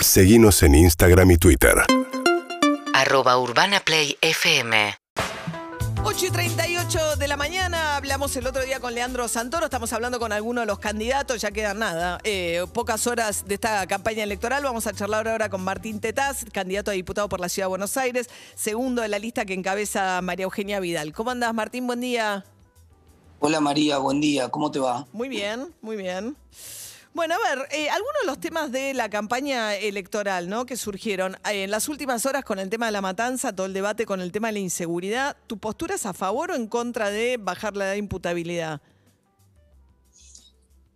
Seguimos en Instagram y Twitter. arroba urbanaplayfm 8 y 38 de la mañana, hablamos el otro día con Leandro Santoro, estamos hablando con algunos de los candidatos, ya quedan nada, eh, pocas horas de esta campaña electoral, vamos a charlar ahora con Martín Tetaz, candidato a diputado por la Ciudad de Buenos Aires, segundo de la lista que encabeza María Eugenia Vidal. ¿Cómo andás Martín? Buen día. Hola María, buen día, ¿cómo te va? Muy bien, muy bien. Bueno, a ver, eh, algunos de los temas de la campaña electoral, ¿no? Que surgieron eh, en las últimas horas con el tema de la matanza, todo el debate con el tema de la inseguridad. ¿Tu postura es a favor o en contra de bajar la edad de imputabilidad?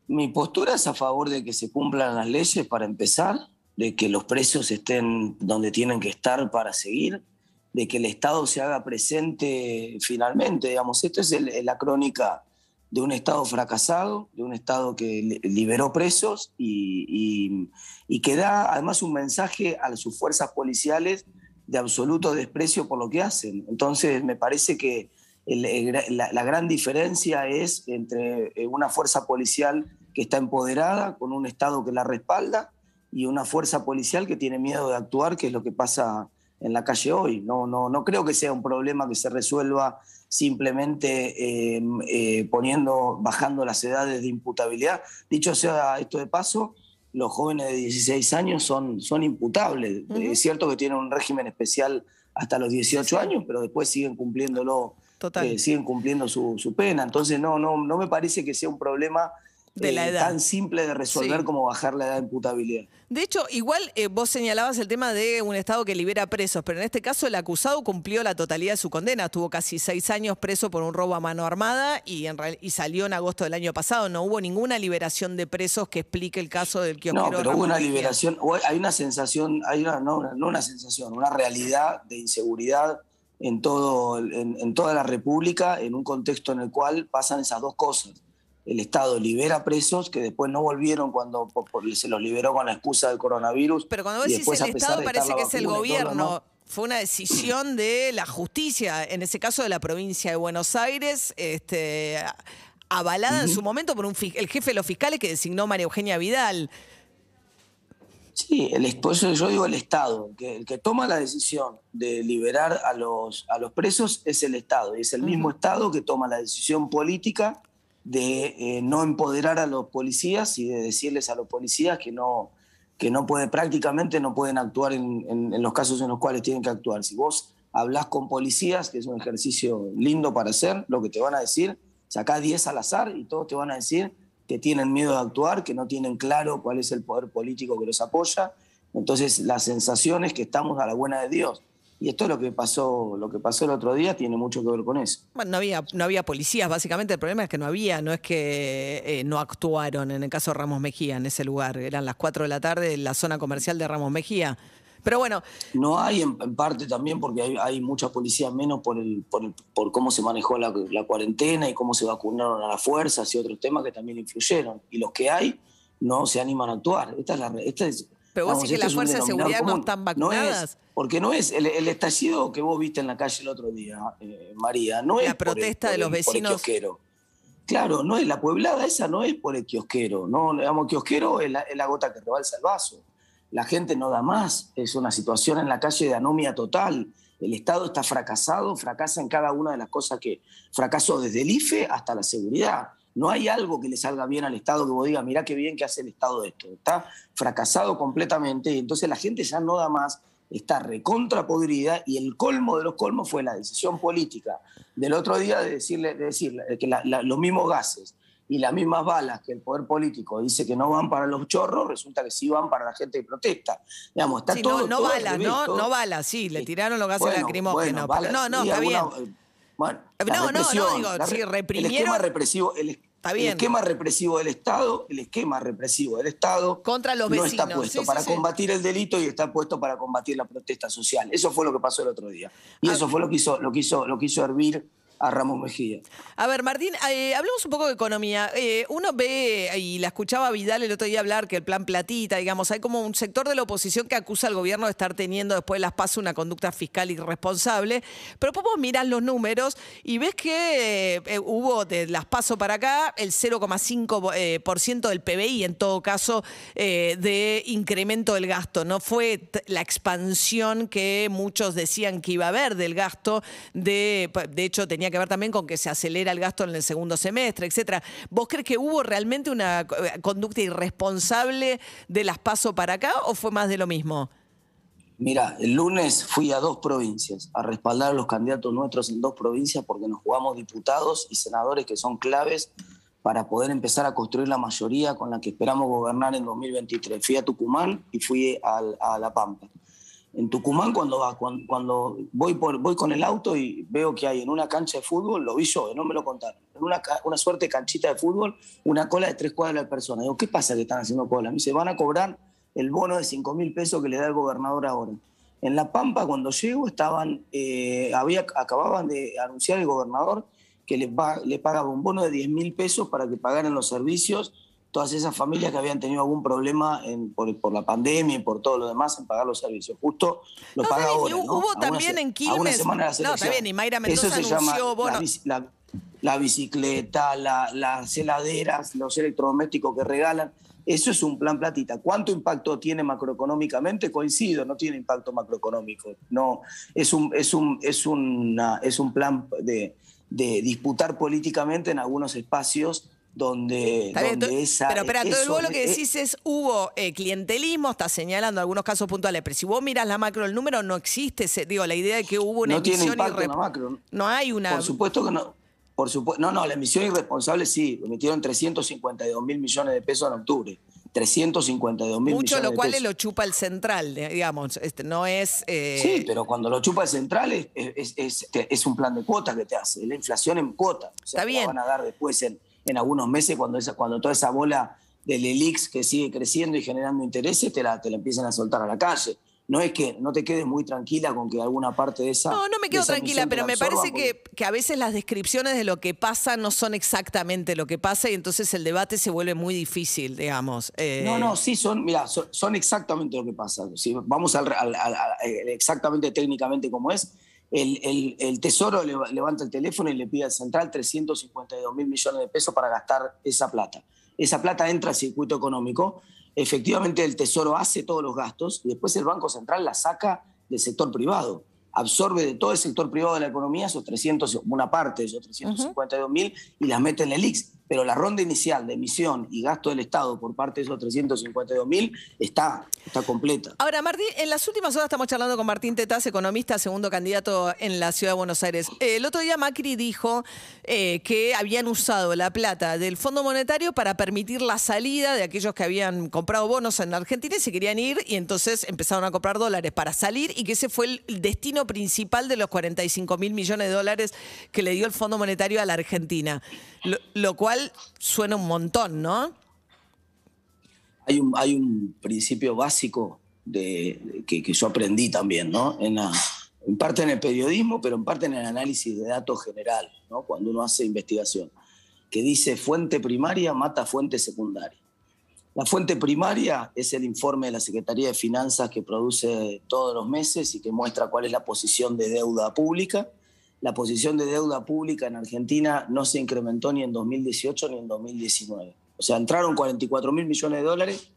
Mi postura es a favor de que se cumplan las leyes para empezar, de que los precios estén donde tienen que estar para seguir, de que el Estado se haga presente finalmente. Digamos, esto es la crónica de un Estado fracasado, de un Estado que li- liberó presos y, que da además un mensaje a sus fuerzas policiales de absoluto desprecio por lo que hacen. Entonces, me parece que la gran diferencia es entre eh, una fuerza policial que está empoderada, con un Estado que la respalda, y una fuerza policial que tiene miedo de actuar, que es lo que pasa en la calle hoy. No, no, no creo que sea un problema que se resuelva simplemente eh, eh, poniendo, bajando las edades de imputabilidad. Dicho sea esto de paso, los jóvenes de 16 años son, son imputables. Es cierto que tienen un régimen especial hasta los 18 años, pero después siguen cumpliéndolo, Total. eh, siguen cumpliendo su, su pena. Entonces no, no, no me parece que sea un problema De la edad. tan simple de resolver Sí. como bajar la edad de imputabilidad. De hecho, igual eh, vos señalabas el tema de un Estado que libera presos, pero en este caso el acusado cumplió la totalidad de su condena. Estuvo casi seis años preso por un robo a mano armada y, en real- y salió en agosto del año pasado. No hubo ninguna liberación de presos que explique el caso del kiosquero. No, pero hubo una liberación, hay una sensación, hay una, no, no una sensación, una realidad de inseguridad en, todo, en toda la República, en un contexto en el cual pasan esas dos cosas. El Estado libera presos que después no volvieron cuando por- por- se los liberó con la excusa del coronavirus. Pero cuando vos y decís después, el a pesar Estado, parece que es el todo gobierno. Fue una decisión de la justicia, en ese caso de la provincia de Buenos Aires, este, avalada en su momento por un el jefe de los fiscales que designó María Eugenia Vidal. Sí, el, por eso yo digo el Estado, que el que toma la decisión de liberar a los, a los presos es el Estado, y es el mismo Estado que toma la decisión política de eh, no empoderar a los policías y de decirles a los policías que no, que no puede, prácticamente no pueden actuar en, en- en los casos en los cuales tienen que actuar. Si vos hablas con policías, que es un ejercicio lindo para hacer, lo que te van a decir, sacá 10 al azar y todos te van a decir que tienen miedo de actuar, que no tienen claro cuál es el poder político que los apoya. Entonces, la sensación es que estamos a la buena de Dios. Y esto es lo que pasó, lo que pasó el otro día tiene mucho que ver con eso. Bueno, no había, no había policías, básicamente el problema es que no había, no es que eh, no actuaron en el caso de Ramos Mejía en ese lugar. Eran las 4 de la tarde en la zona comercial de Ramos Mejía. Pero bueno, No hay en, en parte también porque hay, hay mucha policía menos por, el, por, el- por cómo se manejó la, la cuarentena y cómo se vacunaron a las fuerzas y otros temas que también influyeron. Y los que hay no se animan a actuar. Esta es la, esta es, Pero vos decís que este las fuerzas de seguridad no están No vacunadas. es, porque no es el, el estallido que vos viste en la calle el otro día, eh, María, no La es por el- protesta por de los el- por el vecinos. kiosquero. Claro, no es la pueblada esa no es por el kiosquero, no, digamos, kiosquero es la, es la gota que rebalsa el vaso. La gente no da más, es una situación en la calle de anomia total. El Estado está fracasado, fracasa en cada una de las cosas que fracasó desde el IFE hasta la seguridad. No hay algo que le salga bien al Estado que vos digas, mirá qué bien que hace el Estado esto. Está fracasado completamente y entonces la gente ya no da más, está recontra podrida y el colmo de los colmos fue la decisión política del otro día de decirle, de decirle que la- la- los mismos gases y las mismas balas que el poder político dice que no van para los chorros, resulta que sí van para la gente que protesta. Digamos, está sí, todo, no, no todo balas, revés, no, todo- no balas, sí, le tiraron los gases Bueno, lacrimógenos. bueno, balas, no, no, está bien. alguna- Bueno, Eh, no, no, no, digo, la reprimieron- El esquema represivo, el, Está el bien. esquema represivo del Estado, el esquema represivo del Estado Contra los no está vecinos, puesto sí, para sí. combatir el delito y está puesto para combatir la protesta social. Eso fue lo que pasó el otro día. Y Ah. eso fue lo que hizo, lo que hizo, lo que hizo hervir a Ramos Mejía. A ver, Martín, eh, hablemos un poco de economía. Eh, uno ve, y la escuchaba Vidal el otro día hablar, que el plan platita, digamos, hay como un sector de la oposición que acusa al gobierno de estar teniendo después de las pasos una conducta fiscal irresponsable, pero vos mirás los números y ves que eh, hubo de las pasos para acá el 0,5% del PBI, en todo caso, de incremento del gasto. No fue la expansión que muchos decían que iba a haber del gasto, de, de hecho tenía que ver también con que se acelera el gasto en el segundo semestre, etcétera. ¿Vos crees que hubo realmente una eh, conducta irresponsable de las pasos para acá o fue más de lo mismo? Mira, el lunes fui a dos provincias a respaldar a los candidatos nuestros en dos provincias porque nos jugamos diputados y senadores que son claves para poder empezar a construir la mayoría con la que esperamos gobernar en 2023. Fui a Tucumán y fui a La Pampa en Tucumán cuando, cuando, voy, con el auto y veo que hay en una cancha de fútbol, lo vi yo, no me lo contaron, en una, suerte canchita de fútbol, una cola de tres cuadras de personas. Digo, ¿qué pasa que están haciendo cola? Me dice, van a cobrar el bono de 5 mil pesos que le da el gobernador ahora. En La Pampa, cuando llego, estaban, eh, había, acababan de anunciar el gobernador que le, le pagaba un bono de 10 mil pesos para que pagaran los servicios todas esas familias que habían tenido algún problema por, la pandemia y por todo lo demás en pagar los servicios. Justo lo paga ahora. Hubo también en Quilmes. no, está bien, y Mayra Mendoza Eso se anunció, llama la, bicicleta, las heladeras, los electrodomésticos que regalan. Eso es un plan platita. ¿Cuánto impacto tiene macroeconómicamente? Coincido, no tiene impacto macroeconómico. No, es un, es un, es una, es un plan de, de disputar políticamente en algunos espacios donde, esa, Pero espera, todo lo que decís es, hubo eh, clientelismo, estás señalando algunos casos puntuales, pero si vos miras la macro, el número no existe, digo, la idea de que hubo una no emisión tiene impacto en la macro. No hay una... Por supuesto que no. Por supuesto, no, no, la emisión irresponsable sí, emitieron 352 mil millones de pesos en octubre. 352 mil Mucho millones lo cual de lo chupa el central, digamos, este, no es... Eh, sí, pero cuando lo chupa el central es, es, es, un plan de cuotas que te hace, la inflación en cuotas. Está bien. van a dar después en, en algunos meses cuando, esa, cuando toda esa bola del ELIX que sigue creciendo y generando intereses te la, te la empiezan a soltar a la calle. No es que no te quedes muy tranquila con que alguna parte de esa. No, no me quedo tranquila, pero me parece que, que, a veces las descripciones de lo que pasa no son exactamente lo que pasa y entonces el debate se vuelve muy difícil, digamos. Eh. No, no, sí, son, mira, son, exactamente lo que pasa. Si vamos al, exactamente técnicamente como es, el, Tesoro levanta el teléfono y le pide al Central 352 mil millones de pesos para gastar esa plata. Esa plata entra al circuito económico, efectivamente el Tesoro hace todos los gastos y después el Banco Central la saca del sector privado absorbe de todo el sector privado de la economía esos 300, una parte de esos 352 mil y las mete en el IX. Pero la ronda inicial de emisión y gasto del Estado por parte de esos 352 mil está, está completa. Ahora, Martín, en las últimas horas estamos charlando con Martín Tetaz, economista, segundo candidato en la Ciudad de Buenos Aires. el otro día Macri dijo eh, que habían usado la plata del Fondo Monetario para permitir la salida de aquellos que habían comprado bonos en Argentina y se querían ir y entonces empezaron a comprar dólares para salir y que ese fue el destino principal de los 45 mil millones de dólares que le dio el Fondo Monetario a la Argentina. Lo, cual suena un montón, ¿no? Hay un, hay un principio básico de, que, yo aprendí también, ¿no? En, en parte en el periodismo, pero en parte en el análisis de datos general, ¿no? Cuando uno hace investigación, que dice fuente primaria mata fuente secundaria. La fuente primaria es el informe de la Secretaría de Finanzas que produce todos los meses y que muestra cuál es la posición de deuda pública. La posición de deuda pública en Argentina no se incrementó ni en 2018 ni en 2019. O sea, entraron 44 mil millones de dólares,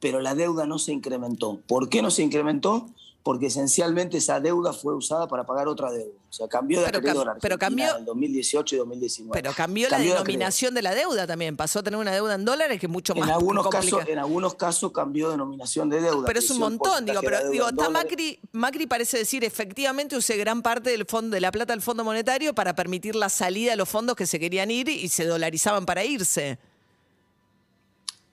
pero la deuda no se incrementó. ¿Por qué no se incrementó? Porque esencialmente esa deuda fue usada para pagar otra deuda. O sea, cambió de acreedor pero cambió, en 2018 y 2019. Pero cambió, la denominación de, la deuda también. Pasó a tener una deuda en dólares que es mucho más en algunos casos En algunos casos cambió denominación de deuda. Pero es un montón, digo. Pero digo, está Macri, Macri parece decir, efectivamente usé gran parte del fondo, de la plata del Fondo Monetario para permitir la salida de los fondos que se querían ir y se dolarizaban para irse.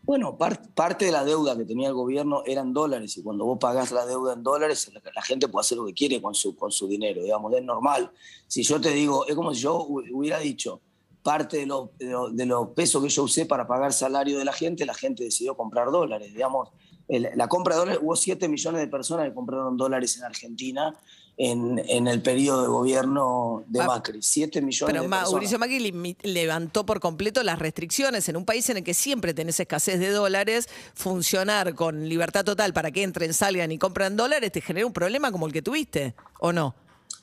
Bueno, parte de la deuda que tenía el gobierno eran dólares y cuando vos pagás la deuda en dólares, la, gente puede hacer lo que quiere con su, con su dinero, digamos, es normal. Si yo te digo, es como si yo hubiera dicho, parte de los, de, los pesos que yo usé para pagar salario de la gente, la gente decidió comprar dólares, digamos, el- la compra de dólares, hubo 7 millones de personas que compraron dólares en Argentina en, en el periodo de gobierno de Ah, Macri. 7 millones Pero de Mauricio personas. Macri limi- levantó por completo las restricciones en un país en el que siempre tenés escasez de dólares. Funcionar con libertad total para que entren, salgan y compran dólares te genera un problema como el que tuviste, ¿o no?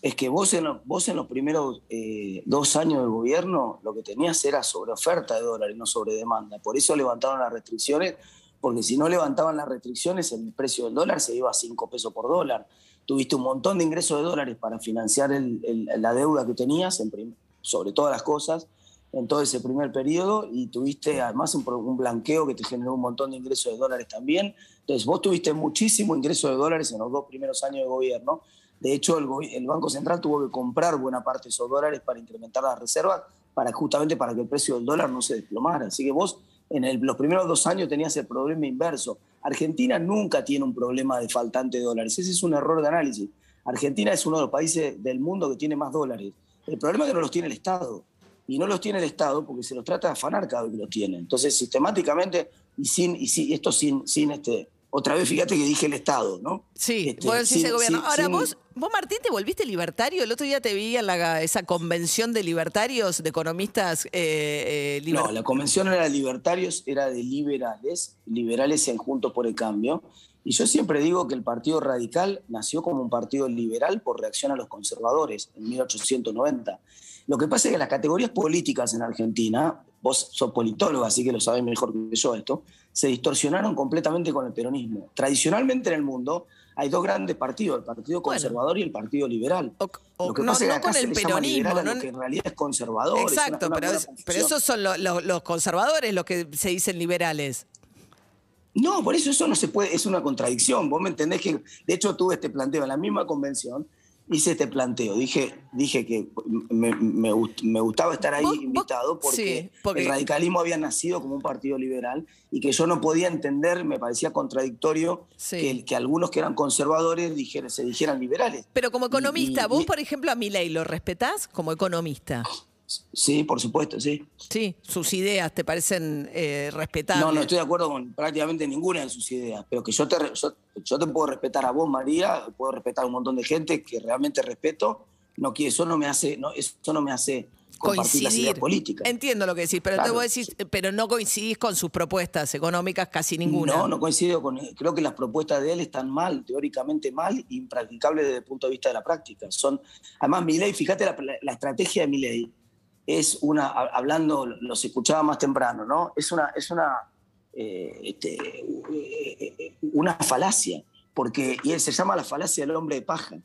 Es que vos en, lo- vos en los primeros eh, dos años de gobierno lo que tenías era sobre oferta de dólares, no sobre demanda. Por eso levantaron las restricciones, porque si no levantaban las restricciones, el precio del dólar se iba a 5 pesos por dólar. Tuviste un montón de ingresos de dólares para financiar el- el- la deuda que tenías, en sobre todas las cosas, en todo ese primer periodo, y tuviste además un, un blanqueo que te generó un montón de ingresos de dólares también. Entonces vos tuviste muchísimo ingreso de dólares en los dos primeros años de gobierno. De hecho, el, el Banco Central tuvo que comprar buena parte de esos dólares para incrementar las reservas, para, justamente para que el precio del dólar no se desplomara. Así que vos en los primeros dos años tenías el problema inverso. Argentina nunca tiene un problema de faltante de dólares. Ese es un error de análisis. Argentina es uno de los países del mundo que tiene más dólares. El problema es que no los tiene el Estado. Y no los tiene el Estado porque se los trata de afanar cada vez que los tiene. Entonces, sistemáticamente, y sin, esto sin este. Otra vez, fíjate que dije el Estado, ¿no? Sí, Este, vos decís sin- el gobierno. sin- Ahora, sin- vos, vos, Martín, te volviste libertario. El otro día te vi en la, esa convención de libertarios, de economistas eh, eh, liber- No, la convención era de libertarios, era de liberales, liberales en Juntos por el Cambio. Y yo siempre digo que el Partido Radical nació como un partido liberal por reacción a los conservadores en 1890. Lo que pasa es que las categorías políticas en Argentina, vos sos politólogo, así que lo sabés mejor que yo esto, se distorsionaron completamente con el peronismo. Tradicionalmente en el mundo hay dos grandes partidos, el Partido Bueno. Conservador y el Partido Liberal. O- o- Lo que no, pasa es que acá con el peronismo. no- que en realidad es conservador. es una- Exacto, una pero, es- pero esos son lo- lo- los conservadores los que se dicen liberales. No, por eso eso no se puede, es una contradicción. Vos me entendés que, de hecho, tuve este planteo en la misma convención, hice este planteo. Dije, dije que me, me gust- me gustaba estar ahí invitado porque, sí, porque- el radicalismo había nacido como un partido liberal y que yo no podía entender, me parecía contradictorio Sí. que, que algunos que eran conservadores dijeran, se dijeran liberales. Pero como economista, Y- y- vos, por ejemplo, a Milei lo respetás como economista. Sí, por supuesto, sí. Sí, sus ideas te parecen eh, respetables. No, no estoy de acuerdo con prácticamente ninguna de sus ideas, pero que yo te, yo, yo te puedo respetar a vos, María, puedo respetar a un montón de gente que realmente respeto, no que eso no me hace, no, eso no me hace compartir las ideas coincidir. políticas. Entiendo lo que decís, pero Claro. te voy a decir, pero no coincidís con sus propuestas económicas casi ninguna. No, no coincido con Creo que las propuestas de él están mal, teóricamente mal, impracticables desde el punto de vista de la práctica. Son, además, Milei, fíjate la, la- estrategia de Milei es una, ha- hablando, los escuchaba más temprano, ¿no? Es una, es una, eh, este, eh, una falacia, porque, y él se llama la falacia del hombre de paja,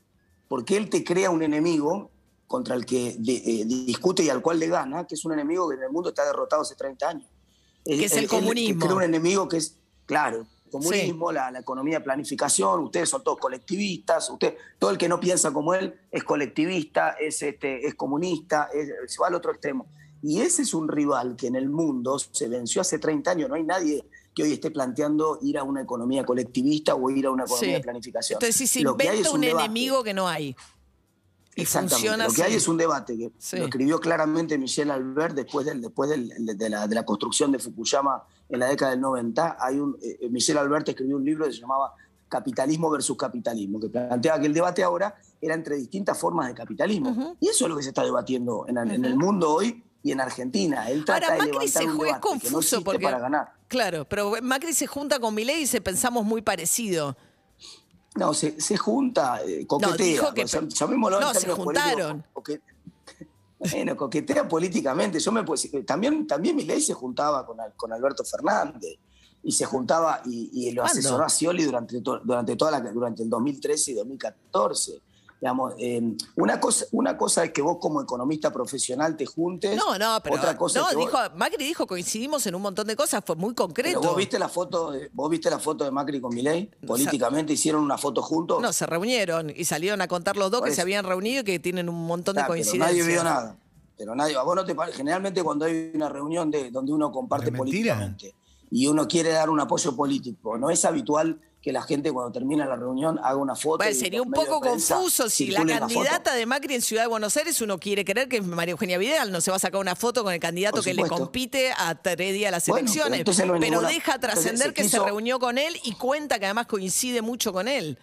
porque él te crea un enemigo contra el que eh, discute y al cual le gana, que es un enemigo que en el mundo está derrotado hace 30 años. Que es el Él- él comunismo. te crea un enemigo que es, claro, comunismo, la, la economía de planificación, ustedes son todos colectivistas, usted, todo el que no piensa como él es colectivista, es, este, es comunista, es- se va al otro extremo. Y ese es un rival que en el mundo se venció hace 30 años. No hay nadie que hoy esté planteando ir a una economía colectivista o ir a una economía Sí. de planificación. Entonces, si se Lo que hay inventa es un, debate. enemigo que no hay. Exactamente. Lo que hay es un debate que Sí. lo escribió claramente Michel Albert después, del, después del- de, la, de la construcción de Fukuyama en la década del 90. Hay un, eh, Michel Albert escribió un libro que se llamaba Capitalismo versus Capitalismo, que planteaba que el debate ahora era entre distintas formas de capitalismo. Y eso es lo que se está debatiendo en, en el mundo hoy y en Argentina. Él trata Ahora, de Macri se un que no confuso porque. para ganar. Claro, pero Macri se junta con Milei y dice pensamos muy parecido. No, se, se junta, eh, coquetea. dijo que- Llam- llamémoslo en no, se juntaron. coque- bueno, coquetea políticamente. Yo me decir- también, también Milei se juntaba con, con Alberto Fernández y se juntaba y, y lo ¿Cuándo? asesoró a Scioli durante, to- durante, toda la, durante el 2013 y 2014. Digamos, eh, una, cosa, una cosa es que vos como economista profesional te juntes. No, no, pero. Otra cosa no, es que vos- dijo, Macri dijo coincidimos en un montón de cosas, fue muy concreto. pero vos viste la foto, de, vos viste la foto de Macri con Milei. Políticamente hicieron una foto juntos. No, se reunieron y salieron a contar los dos que se habían reunido y que tienen un montón de pero coincidencias. nadie vio nada. Pero nadie, a vos no te pare- Generalmente cuando hay una reunión de, donde uno comparte políticamente y uno quiere dar un apoyo político, no es habitual que la gente cuando termina la reunión haga una foto. Bueno, sería un poco confuso si la candidata de Macri en Ciudad de Buenos Aires uno quiere creer que es María Eugenia Vidal, no se va a sacar una foto con el candidato que le compite a tres días las Bueno, elecciones, no pero ninguna- deja trascender que se reunió con él y cuenta que además coincide mucho con él.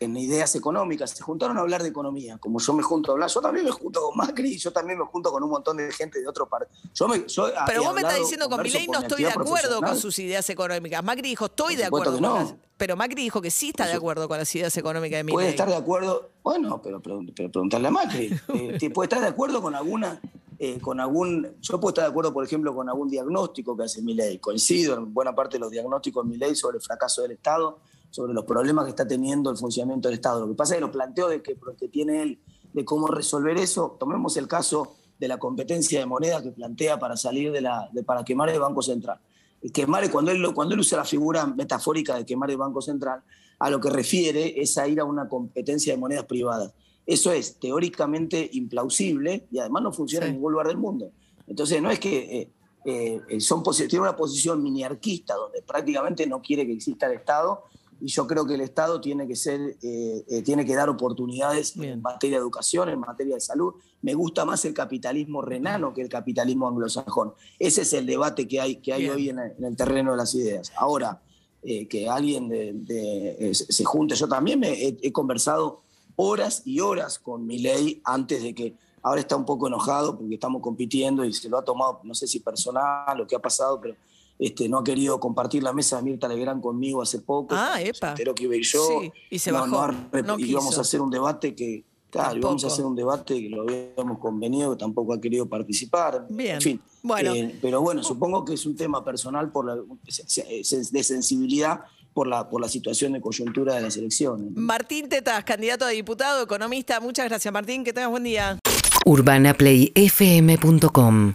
En ideas económicas, se juntaron a hablar de economía, como yo me junto a hablar, yo también me junto con Macri y yo también me junto con un montón de gente de otros partidos. Yo me, yo Pero vos me estás diciendo con Milei no estoy de acuerdo con sus ideas económicas. Macri dijo estoy de acuerdo que con no. las- Pero Macri dijo que sí está de acuerdo con las ideas económicas de Milei. Puede estar de acuerdo, bueno, pero, pero, pero preguntarle a Macri. Eh, puede estar de acuerdo con alguna, eh, con algún, yo puedo estar de acuerdo, por ejemplo, con algún diagnóstico que hace Milei. Coincido en buena parte de los diagnósticos de Milei sobre el fracaso del Estado, sobre los problemas que está teniendo el funcionamiento del Estado. Lo que pasa es que los planteos de que, que tiene él de cómo resolver eso, tomemos el caso de la competencia de moneda que plantea para salir de la, de, para quemar el Banco Central. Quemar, cuando él, cuando él usa la figura metafórica de quemar el Banco Central, a lo que refiere es a ir a una competencia de monedas privadas. Eso es teóricamente implausible y además no funciona Sí. en ningún lugar del mundo. Entonces no es que eh, eh, son posi- tiene una posición miniarquista donde prácticamente no quiere que exista el Estado y yo creo que el Estado tiene que ser eh, eh, tiene que dar oportunidades Bien. en materia de educación, en materia de salud. Me gusta más el capitalismo renano que el capitalismo anglosajón. Ese es el debate que hay que hay Bien. hoy en el, en el terreno de las ideas. Ahora eh, que alguien de- de- eh, se junte, yo también me he, he conversado horas y horas con Milei antes de que ahora está un poco enojado porque estamos compitiendo y se lo ha tomado, no sé si personal o qué ha pasado, pero este, no ha querido compartir la mesa de Mirta Legrand conmigo hace poco. Ah, epa. que iba a ir yo. Sí, y se No, bajó, no no y íbamos a hacer un debate que, claro, íbamos a hacer un debate que lo habíamos convenido, que tampoco ha querido participar. Bien. En fin. Bueno. Eh, pero bueno, supongo que es un tema personal por la, de sensibilidad por la, por la situación de coyuntura de las elecciones. Martín Tetas, candidato a diputado, economista. Muchas gracias, Martín. Que tengas buen día. UrbanaPlayFM.com